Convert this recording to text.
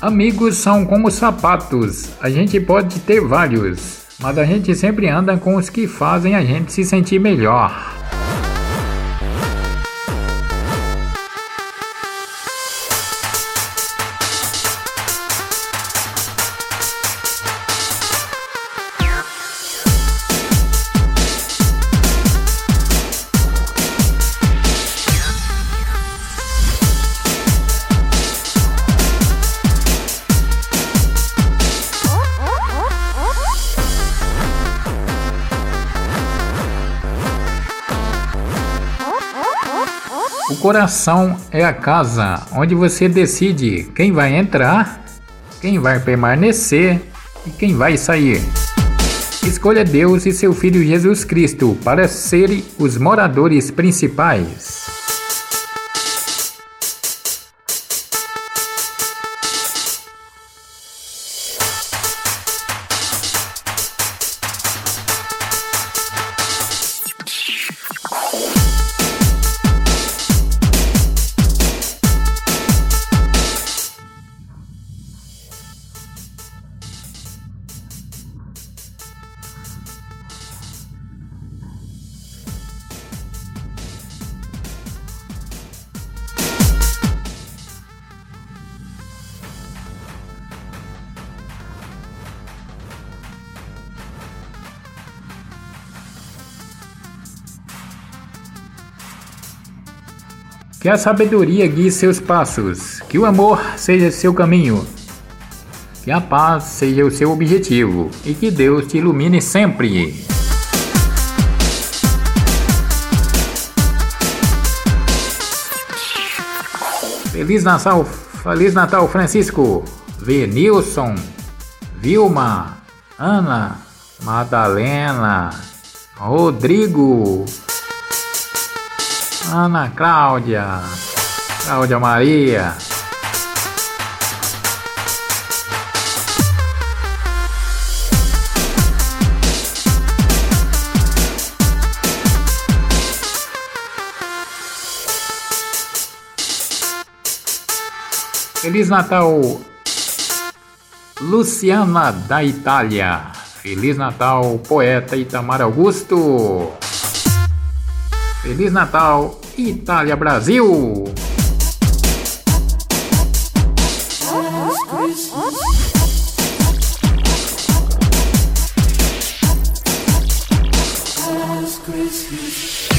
Amigos são como sapatos, a gente pode ter vários, mas a gente sempre anda com os que fazem a gente se sentir melhor. O coração é a casa onde você decide quem vai entrar, quem vai permanecer e quem vai sair. Escolha Deus e seu Filho Jesus Cristo para serem os moradores principais. Que a sabedoria guie seus passos, que o amor seja seu caminho, que a paz seja o seu objetivo e que Deus te ilumine sempre. Feliz Natal, Feliz Natal, Francisco, Venilson, Vilma, Ana, Madalena, Rodrigo. Ana Cláudia, Cláudia Maria. Feliz Natal, Luciana da Itália. Feliz Natal, poeta Itamar Augusto. Feliz Natal, Itália Brasil! Christmas.